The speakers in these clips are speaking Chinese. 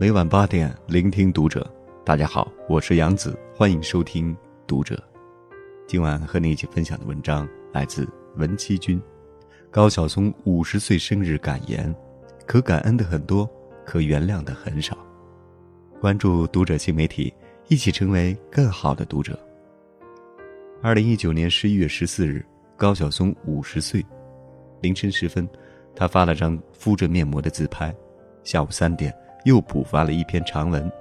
每晚八点，聆听读者。大家好，我是杨子，欢迎收听《读者》。今晚和你一起分享的文章来自文七君。高晓松五十岁生日感言：可感恩的很多，可原谅的很少。关注《读者》新媒体，一起成为更好的读者。二零一九年十一月十四日，高晓松五十岁。凌晨时分，他发了张敷着面膜的自拍。下午三点，又补发了一篇长文。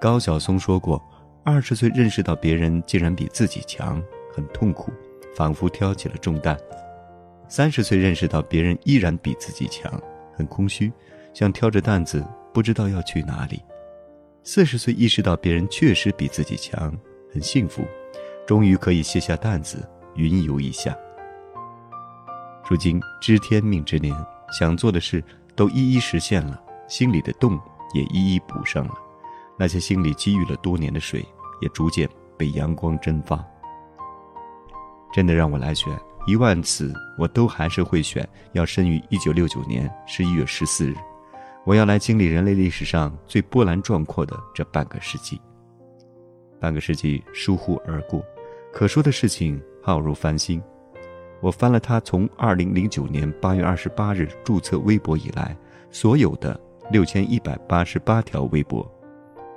高晓松说过，二十岁认识到别人竟然比自己强，很痛苦，仿佛挑起了重担；三十岁认识到别人依然比自己强，很空虚，像挑着担子不知道要去哪里；四十岁意识到别人确实比自己强，很幸福，终于可以卸下担子，云游一下。如今知天命之年，想做的事都一一实现了，心里的洞也一一补上了，那些心里积郁了多年的水，也逐渐被阳光蒸发。真的让我来选一万次，我都还是会选要生于一九六九年十一月十四日，我要来经历人类历史上最波澜壮阔的这半个世纪。半个世纪疏忽而过，可说的事情浩如繁星。我翻了他从二零零九年八月二十八日注册微博以来所有的六千一百八十八条微博，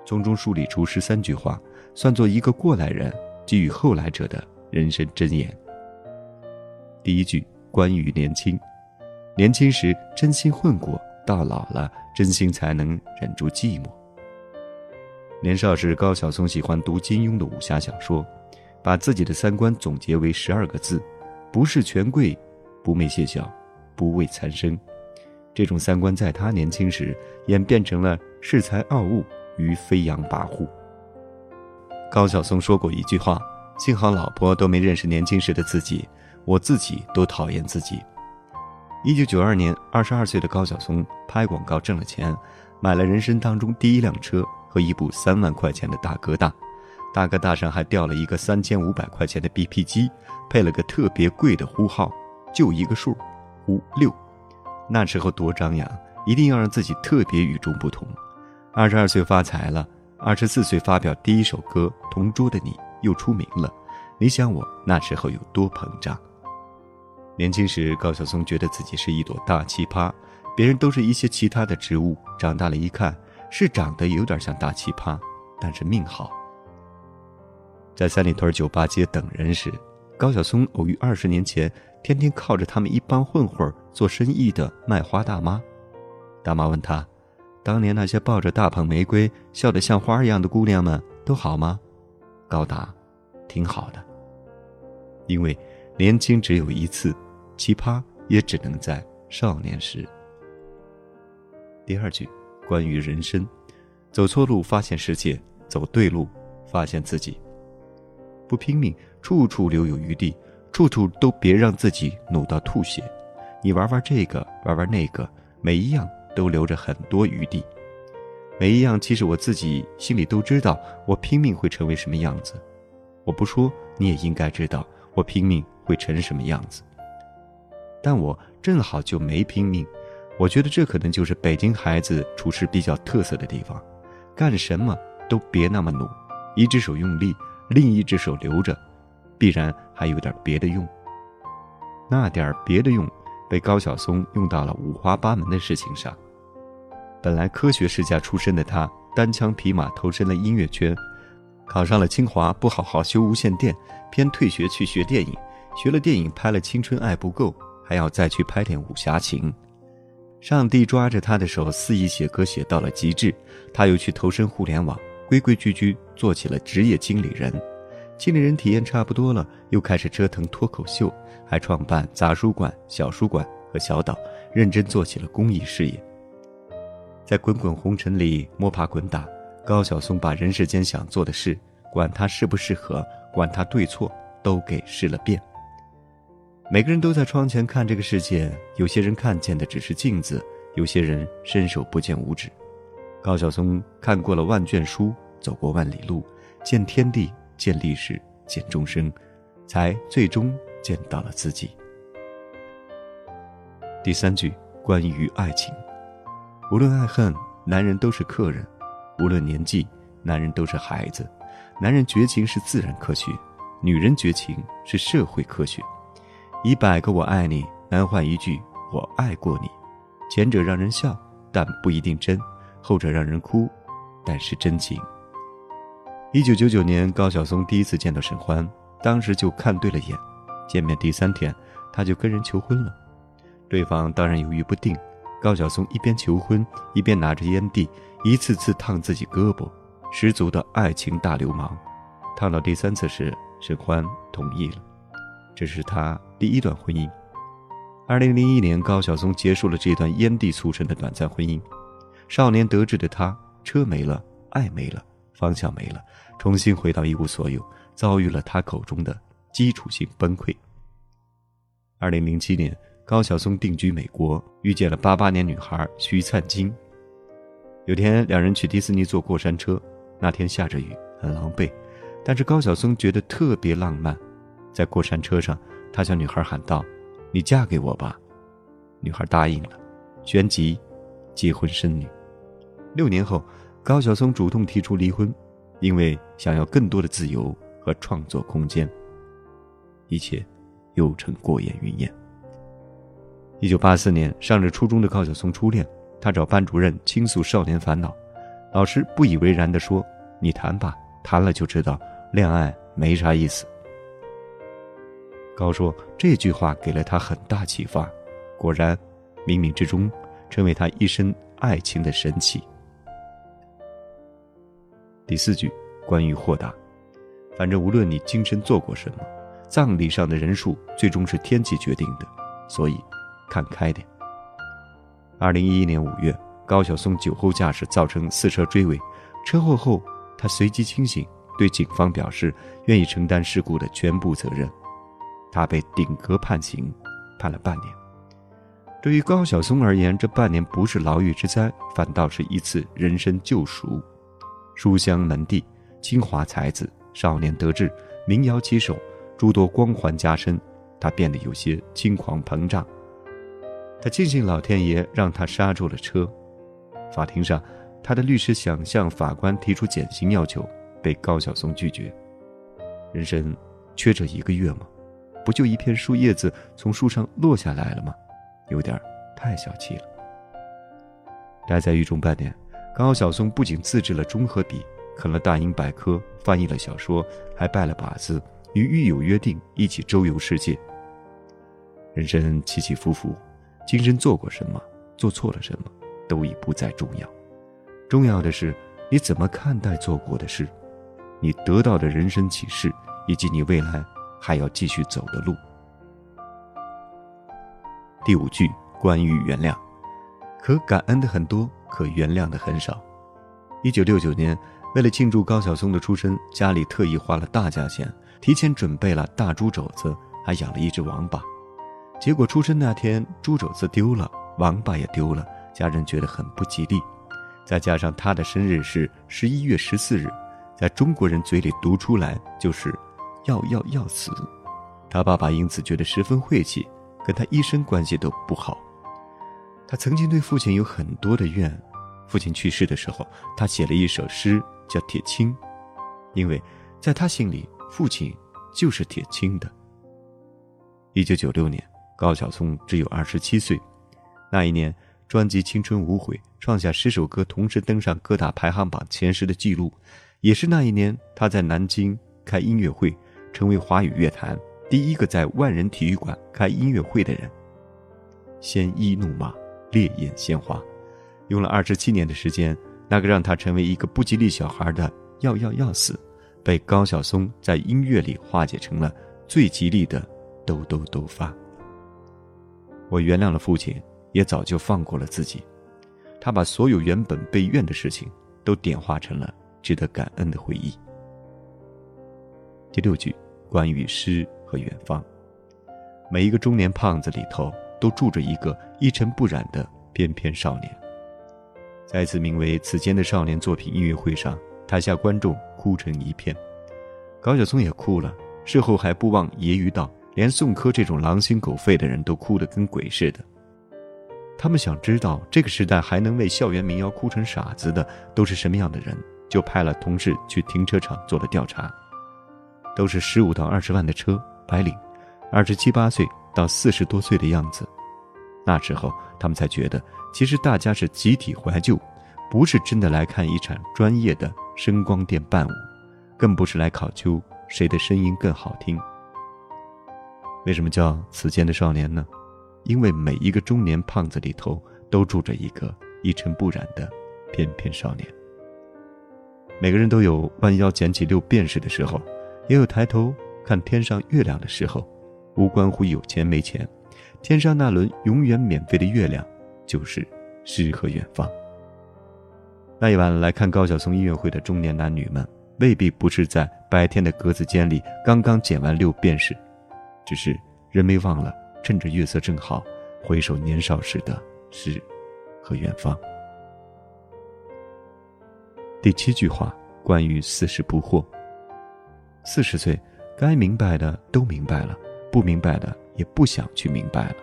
从中梳理出十三句话，算作一个过来人给予后来者的人生箴言。第一句关于年轻，年轻时真心混过，到老了真心才能忍住寂寞。年少时，高晓松喜欢读金庸的武侠小说，把自己的三观总结为十二个字。不是权贵，不媚谢小，不畏残生，这种三观在他年轻时演变成了恃才傲物与飞扬跋扈。高晓松说过一句话：“幸好老婆都没认识年轻时的自己，我自己都讨厌自己。”一九九二年，二十二岁的高晓松拍广告挣了钱，买了人生当中第一辆车和一部三万块钱的大哥大。大哥大上还吊了一个三千五百块钱的 BP 机，配了个特别贵的呼号，就一个数，五六。那时候多张扬，一定要让自己特别与众不同。二十二岁发财了，二十四岁发表第一首歌《同桌的你》又出名了。你想我那时候有多膨胀？年轻时，高晓松觉得自己是一朵大奇葩，别人都是一些其他的植物。长大了一看，是长得有点像大奇葩，但是命好。在三里屯酒吧街等人时，高晓松偶遇二十年前天天靠着他们一帮混混做生意的卖花大妈。大妈问他：“当年那些抱着大捧玫瑰、笑得像花一样的姑娘们都好吗？”高答：“挺好的。”因为年轻只有一次，奇葩也只能在少年时。第二句，关于人生：走错路发现世界，走对路发现自己。不拼命，处处留有余地，处处都别让自己努到吐血。你玩玩这个，玩玩那个，每一样都留着很多余地。每一样，其实我自己心里都知道，我拼命会成为什么样子。我不说，你也应该知道，我拼命会成什么样子。但我正好就没拼命。我觉得这可能就是北京孩子处事比较特色的地方，干什么都别那么努，一只手用力。另一只手留着，必然还有点别的用。那点别的用，被高晓松用到了五花八门的事情上。本来科学世家出身的他，单枪匹马投身了音乐圈，考上了清华，不好好修无线电，偏退学去学电影。学了电影，拍了《青春爱不够》，还要再去拍点武侠情。上帝抓着他的手，肆意写歌写到了极致，他又去投身互联网。规规矩矩做起了职业经理人，经理人体验差不多了，又开始折腾脱口秀，还创办杂书馆、小书馆和小岛，认真做起了公益事业。在滚滚红尘里摸爬滚打，高晓松把人世间想做的事，管他适不适合，管他对错，都给试了遍。每个人都在窗前看这个世界，有些人看见的只是镜子，有些人伸手不见五指。高晓松看过了万卷书。走过万里路，见天地，见历史，见众生，才最终见到了自己。第三句，关于爱情，无论爱恨，男人都是客人；无论年纪，男人都是孩子。男人绝情是自然科学，女人绝情是社会科学。一百个我爱你，难换一句我爱过你。前者让人笑，但不一定真；后者让人哭，但是真情。一九九九年，高晓松第一次见到沈欢，当时就看对了眼。见面第三天，他就跟人求婚了。对方当然犹豫不定。高晓松一边求婚，一边拿着烟蒂，一次次烫自己胳膊，十足的爱情大流氓。烫到第三次时，沈欢同意了。这是他第一段婚姻。二零零一年，高晓松结束了这段烟蒂促成的短暂婚姻。少年得志的他，车没了，爱没了，方向没了，重新回到一无所有，遭遇了他口中的基础性崩溃。二零零七年。高晓松定居美国，遇见了八八年女孩徐灿金。有天，两人去迪士尼坐过山车，那天下着雨，很狼狈，但是高晓松觉得特别浪漫。在过山车上，他向女孩喊道：“你嫁给我吧。”女孩答应了，旋即结婚生女。六年后，高晓松主动提出离婚，因为想要更多的自由和创作空间。一切又成过眼云烟。一九八四年，上着初中的高晓松初恋，他找班主任倾诉少年烦恼，老师不以为然地说：“你谈吧，谈了就知道，恋爱没啥意思。”高说这句话给了他很大启发，果然，冥冥之中，成为他一生爱情的神奇。第四句，关于豁达，反正无论你今生做过什么，葬礼上的人数最终是天气决定的，所以。看开点。二零一一年五月，高晓松酒后驾驶造成四车追尾，车祸后他随即清醒，对警方表示愿意承担事故的全部责任。他被顶格判刑，判了半年。对于高晓松而言，这半年不是牢狱之灾，反倒是一次人生救赎。书香门第，清华才子，少年得志，民谣旗手，诸多光环加身，他变得有些轻狂膨胀。他庆幸老天爷让他刹住了车。法庭上，他的律师想向法官提出减刑要求，被高晓松拒绝。人生缺这一个月吗？不就一片树叶子从树上落下来了吗？有点太小气了。待在狱中半年，高晓松不仅自制了中和笔，啃了大英百科，翻译了小说，还拜了把子，与狱友约定一起周游世界。人生起起伏伏。今生做过什么，做错了什么，都已不再重要。重要的是你怎么看待做过的事，你得到的人生启示，以及你未来还要继续走的路。第五句关于原谅，可感恩的很多，可原谅的很少。一九六九年，为了庆祝高晓松的出生，家里特意花了大价钱，提前准备了大猪肘子，还养了一只王八。结果出生那天，猪肘子丢了，王八也丢了，家人觉得很不吉利。再加上他的生日是十一月十四日，在中国人嘴里读出来就是“要要要死”。他爸爸因此觉得十分晦气，跟他一生关系都不好。他曾经对父亲有很多的怨，父亲去世的时候，他写了一首诗叫《铁青》，因为在他心里，父亲就是铁青的。一九九六年。高晓松只有二十七岁，那一年专辑《青春无悔》创下十首歌同时登上各大排行榜前十的记录，也是那一年他在南京开音乐会，成为华语乐坛第一个在万人体育馆开音乐会的人。鲜衣怒马，烈焰鲜花，用了二十七年的时间，那个让他成为一个不吉利小孩的“要要要死”，被高晓松在音乐里化解成了最吉利的“兜兜兜发”。我原谅了父亲，也早就放过了自己。他把所有原本被怨的事情，都点化成了值得感恩的回忆。第六句，关于诗和远方。每一个中年胖子里头，都住着一个一尘不染的翩翩少年。在一次名为《此间的少年》作品音乐会上，台下观众哭成一片，高晓松也哭了。事后还不忘揶揄道。连宋柯这种狼心狗肺的人都哭得跟鬼似的。他们想知道这个时代还能为校园民谣哭成傻子的都是什么样的人，就派了同事去停车场做了调查。都是十五到二十万的车，白领，二十七八岁到四十多岁的样子。那时候，他们才觉得，其实大家是集体怀旧，不是真的来看一场专业的声光电伴舞，更不是来考究谁的声音更好听。为什么叫此间的少年呢？因为每一个中年胖子里头都住着一个一尘不染的翩翩少年。每个人都有弯腰捡起六便士的时候。也有抬头看天上月亮的时候，无关乎有钱没钱，天上那轮永远免费的月亮，就是诗和远方。那一晚来看高晓松音乐会的中年男女们，未必不是在白天的格子间里刚刚剪完六便士，只是人没忘了趁着月色正好，回首年少时的诗和远方。第七句话，关于四十不惑。四十岁，该明白的都明白了，不明白的也不想去明白了。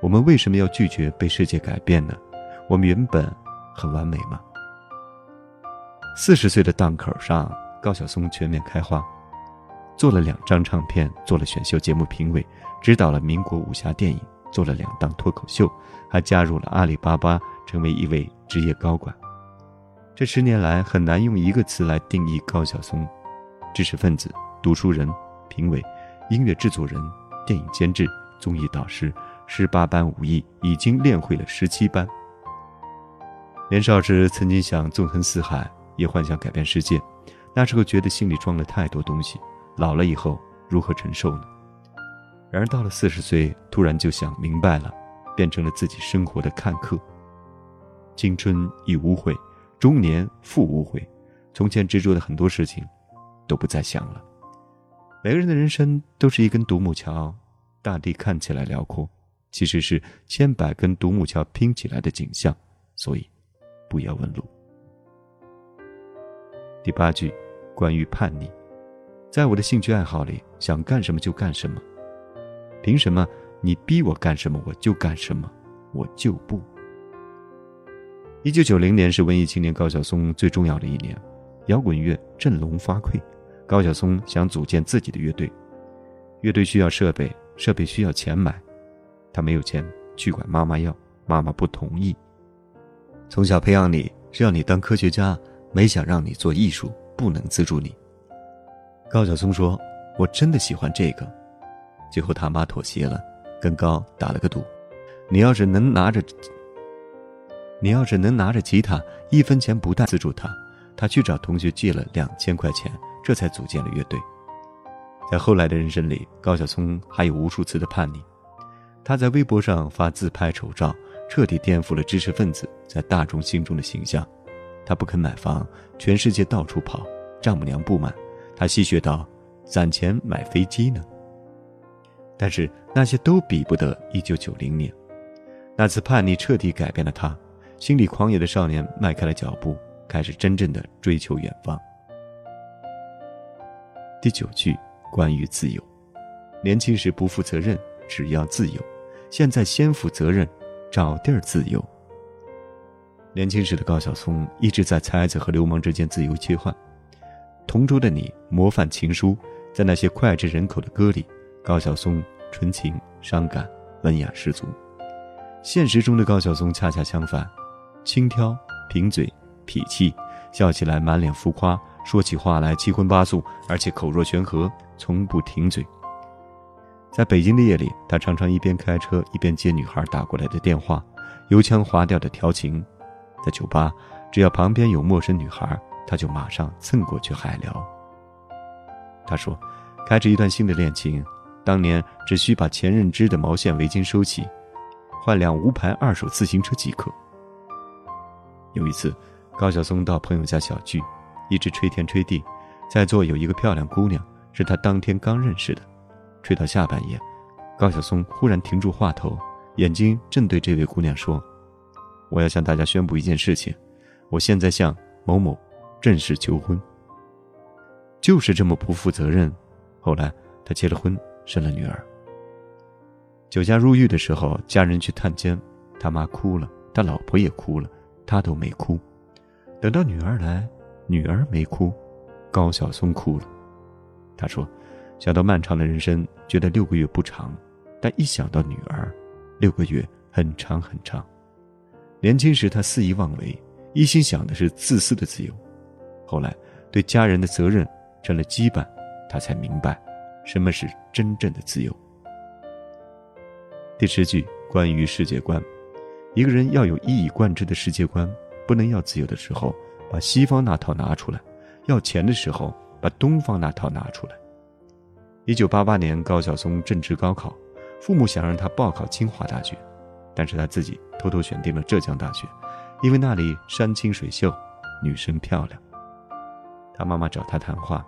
我们为什么要拒绝被世界改变呢？我们原本很完美吗？四十岁的档口上，高晓松全面开花，做了两张唱片，做了选秀节目评委，指导了民国武侠电影，做了两档脱口秀，还加入了阿里巴巴，成为一位职业高管。这十年来，很难用一个词来定义高晓松：知识分子。读书人、评委、音乐制作人、电影监制、综艺导师，十八般武艺已经练会了十七般。年少时曾经想纵横四海，也幻想改变世界，那时候觉得心里装了太多东西，老了以后如何承受呢？然而到了四十岁，突然就想明白了，变成了自己生活的看客。青春已无悔，中年复无悔，从前执着的很多事情，都不再想了。每个人的人生都是一根独木桥，大地看起来辽阔，其实是千百根独木桥拼起来的景象。所以，不要问路。第八句，关于叛逆，在我的兴趣爱好里，想干什么就干什么。凭什么你逼我干什么我就干什么？我就不。一九九零年是文艺青年高晓松最重要的一年，摇滚乐振聋发聩。高晓松想组建自己的乐队，乐队需要设备，设备需要钱买，他没有钱去管妈妈要，妈妈不同意。从小培养你是要你当科学家，没想让你做艺术，不能资助你。高晓松说：“我真的喜欢这个。”最后他妈妥协了，跟高打了个赌：“你要是能拿着，你要是能拿着吉他，一分钱不带资助他。”他去找同学借了两千块钱。这才组建了乐队。在后来的人生里，高晓松还有无数次的叛逆。他在微博上发自拍丑照，彻底颠覆了知识分子在大众心中的形象。他不肯买房，全世界到处跑，丈母娘不满，他戏谑道：“攒钱买飞机呢。”但是那些都比不得1990年，那次叛逆彻底改变了他。心里狂野的少年迈开了脚步，开始真正的追求远方。第九句，关于自由。年轻时不负责任，只要自由；现在先负责任，找地儿自由。年轻时的高晓松一直在才子和流氓之间自由切换。同桌的你，模范情书，在那些脍炙人口的歌里，高晓松纯情、伤感、文雅十足。现实中的高晓松恰恰相反，轻佻、贫嘴、痞气，笑起来满脸浮夸。说起话来七荤八素，而且口若悬河，从不停嘴。在北京的夜里，他常常一边开车一边接女孩打过来的电话，油腔滑调的调情。在酒吧，只要旁边有陌生女孩，他就马上蹭过去海聊。他说：“开始一段新的恋情，当年只需把前任织的毛线围巾收起，换辆无牌二手自行车即可。”有一次，高晓松到朋友家小聚。一直吹天吹地，在座有一个漂亮姑娘，是他当天刚认识的。吹到下半夜，高晓松忽然停住话头，眼睛正对这位姑娘说：“我要向大家宣布一件事情，我现在向某某正式求婚。”就是这么不负责任。后来他结了婚，生了女儿。酒驾入狱的时候，家人去探监，他妈哭了，他老婆也哭了，他都没哭。等到女儿来，女儿没哭，高晓松哭了。他说：“想到漫长的人生，觉得六个月不长，但一想到女儿，六个月很长很长。年轻时他肆意妄为，一心想的是自私的自由。后来对家人的责任成了羁绊，他才明白什么是真正的自由。”第十句关于世界观，一个人要有一以贯之的世界观，不能要自由的时候把西方那套拿出来，要钱的时候把东方那套拿出来。一九八八年，高晓松正值高考，父母想让他报考清华大学，但是他自己偷偷选定了浙江大学，因为那里山清水秀，女生漂亮。他妈妈找他谈话：“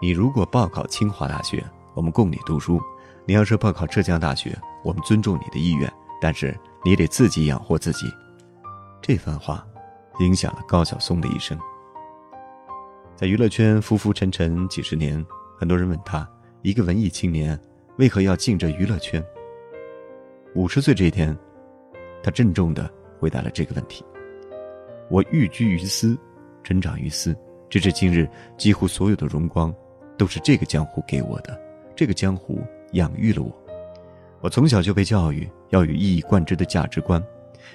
你如果报考清华大学，我们供你读书。”你要是报考浙江大学，我们尊重你的意愿，但是你得自己养活自己。这番话影响了高晓松的一生。在娱乐圈浮浮沉沉几十年，很多人问他：一个文艺青年为何要进这娱乐圈？五十岁这一天，他郑重地回答了这个问题：我寓居于斯，成长于斯，直至今日，几乎所有的荣光都是这个江湖给我的。这个江湖。养育了我，我从小就被教育要有一以贯之的价值观。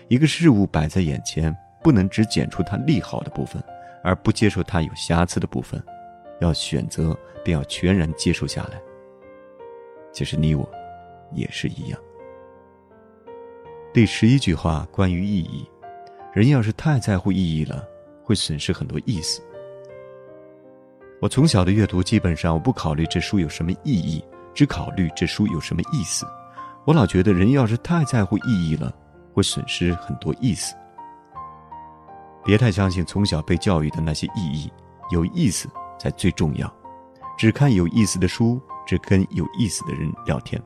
一个事物摆在眼前，不能只捡出它利好的部分，而不接受它有瑕疵的部分，要选择，便要全然接受下来。其实你我，也是一样。第十一句话关于意义：人要是太在乎意义了，会损失很多意思。我从小的阅读，基本上我不考虑这书有什么意义。只考虑这书有什么意思，我老觉得人要是太在乎意义了，会损失很多意思。别太相信从小被教育的那些意义，有意思才最重要。只看有意思的书，只跟有意思的人聊天。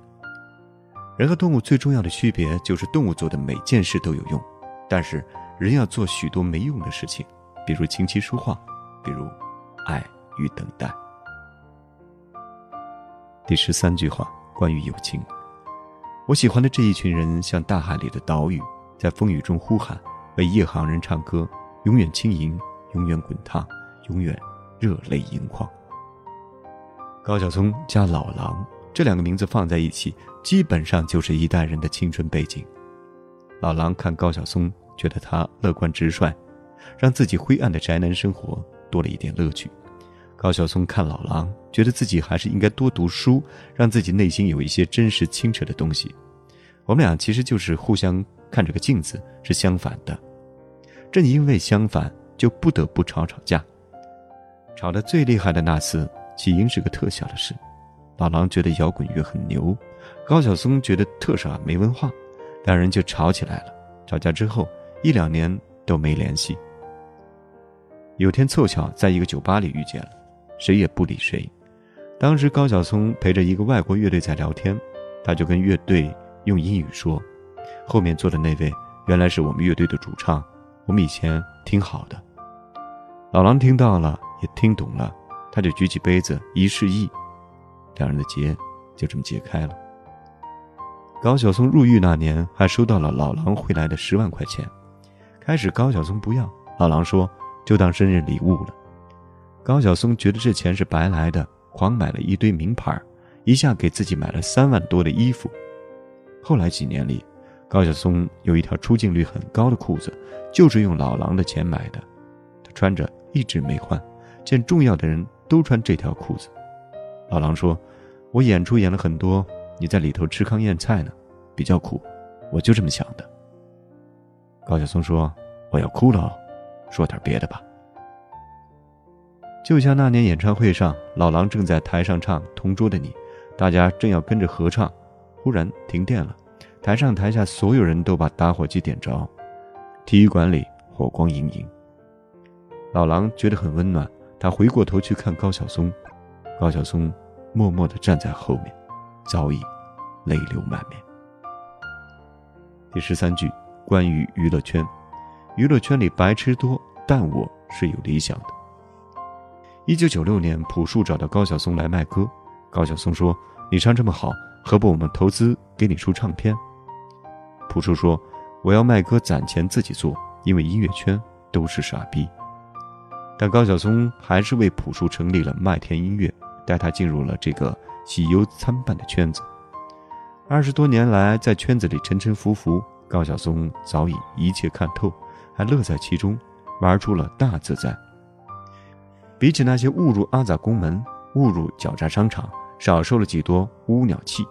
人和动物最重要的区别就是动物做的每件事都有用，但是人要做许多没用的事情，比如琴棋书画，比如爱与等待。第十三句话关于友情，我喜欢的这一群人像大海里的岛屿，在风雨中呼喊，为夜航人唱歌，永远轻盈，永远滚烫，永远热泪盈眶。高晓松加老狼这两个名字放在一起，基本上就是一代人的青春背景。老狼看高晓松，觉得他乐观直率，让自己灰暗的宅男生活多了一点乐趣。高晓松看老狼，觉得自己还是应该多读书，让自己内心有一些真实清澈的东西。我们俩其实就是互相看着个镜子，是相反的。正因为相反，就不得不吵吵架。吵得最厉害的那次，起因是个特小的事。老狼觉得摇滚乐很牛，高晓松觉得特傻没文化，两人就吵起来了。吵架之后一两年都没联系。有天凑巧在一个酒吧里遇见了。谁也不理谁。当时高晓松陪着一个外国乐队在聊天，他就跟乐队用英语说：“后面坐的那位原来是我们乐队的主唱，我们以前挺好的。”老狼听到了，也听懂了，他就举起杯子一示意，两人的结就这么解开了。高晓松入狱那年还收到了老狼汇来的十万块钱，开始高晓松不要，老狼说就当生日礼物了。高晓松觉得这钱是白来的，狂买了一堆名牌，一下给自己买了三万多的衣服。后来几年里，高晓松有一条出镜率很高的裤子，就是用老狼的钱买的，他穿着一直没换，见重要的人都穿这条裤子。老狼说：“我演出演了很多，你在里头吃糠咽菜呢，比较苦，我就这么想的。”高晓松说：“我要哭了，说点别的吧。”就像那年演唱会上，老狼正在台上唱《同桌的你》，大家正要跟着合唱，忽然停电了，台上台下所有人都把打火机点着，体育馆里火光盈盈。老狼觉得很温暖，他回过头去看高晓松，高晓松默默地站在后面，早已泪流满面。第十三句关于娱乐圈，娱乐圈里白痴多，但我是有理想的。一九九六年，朴树找到高晓松来卖歌。高晓松说：“你唱这么好，何不我们投资给你出唱片？”朴树说：“我要卖歌攒钱自己做，因为音乐圈都是傻逼。”但高晓松还是为朴树成立了麦田音乐，带他进入了这个喜忧参半的圈子。二十多年来，在圈子里沉沉浮浮，高晓松早已一切看透，还乐在其中，玩出了大自在。比起那些误入阿杂宫门、误入狡诈商场，少受了几多乌鸟气。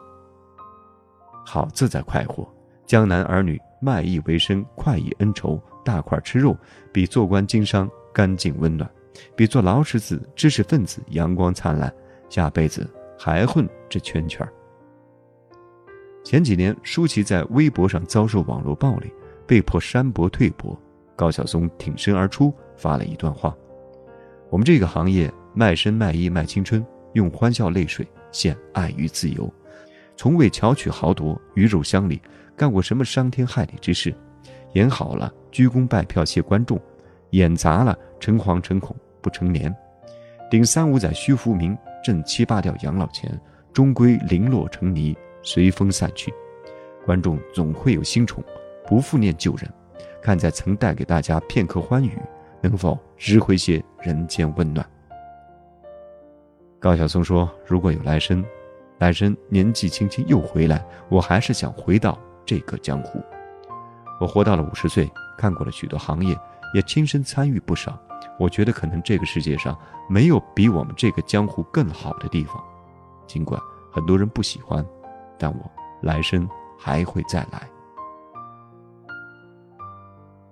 好自在快活，江南儿女卖艺为生，快意恩仇，大块吃肉，比做官经商。干净温暖，比做劳石子、知识分子阳光灿烂。下辈子还混这圈圈。前几年，舒淇在微博上遭受网络暴力，被迫删博退博。高晓松挺身而出，发了一段话：“我们这个行业卖身卖艺卖青春，用欢笑泪水献爱与自由，从未巧取豪夺、鱼肉乡里，干过什么伤天害理之事。演好了，鞠躬拜票谢观众。”演砸了，诚惶诚恐不成眠；顶三五载虚浮名，挣七八吊养老钱，终归零落成泥，随风散去。观众总会有新宠，不复念旧人，看在曾带给大家片刻欢愉，能否拾回些人间温暖？高晓松说：“如果有来生，来生年纪轻轻又回来，我还是想回到这个江湖。我活到了五十岁，看过了许多行业。”也亲身参与不少，我觉得可能这个世界上没有比我们这个江湖更好的地方。尽管很多人不喜欢，但我来生还会再来。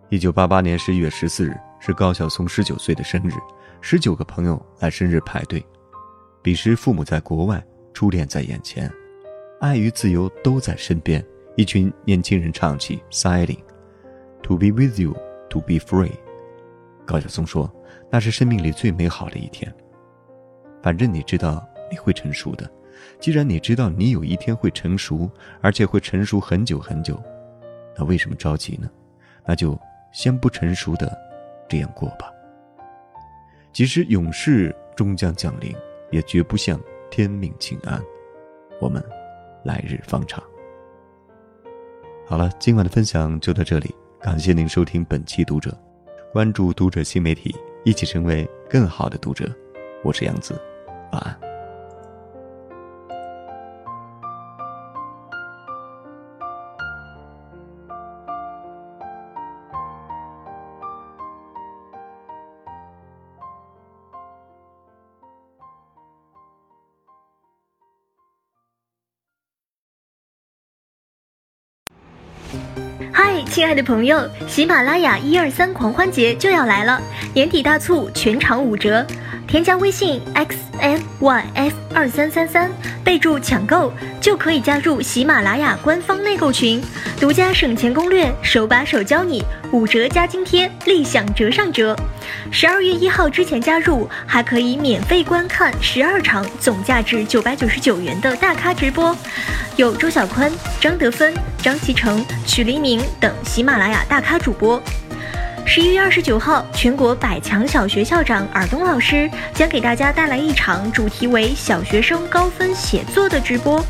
一九八八年十一月十四日是高晓松十九岁的生日，十九个朋友来生日派对。彼时父母在国外，初恋在眼前，爱与自由都在身边。一群年轻人唱起《Sailing》，To be with you。To be free，高晓松说：“那是生命里最美好的一天。反正你知道你会成熟的，既然你知道你有一天会成熟，而且会成熟很久很久，那为什么着急呢？那就先不成熟的这样过吧。即使永世终将降临，也绝不向天命请安。我们来日方长。”好了，今晚的分享就到这里。感谢您收听本期读者，关注读者新媒体，一起成为更好的读者。我是杨子，晚安。亲爱的朋友，喜马拉雅一二三狂欢节就要来了，年底大促，全场五折。添加微信 x m y f 二三三三，备注抢购，就可以加入喜马拉雅官方内购群，独家省钱攻略，手把手教你，五折加津贴，立享折上折。十二月一号之前加入，还可以免费观看十二场总价值九百九十九元的大咖直播，有周小宽、张德芬、张启成、曲黎明等喜马拉雅大咖主播。十一月二十九号，全国百强小学校长尔东老师将给大家带来一场主题为“小学生高分写作”的直播。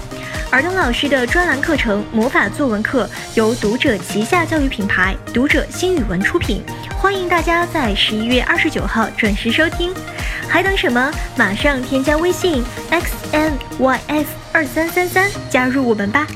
尔东老师的专栏课程《魔法作文课》由读者旗下教育品牌读者新语文出品，欢迎大家在十一月二十九号准时收听。还等什么？马上添加微信 x n y f 二三三三，加入我们吧！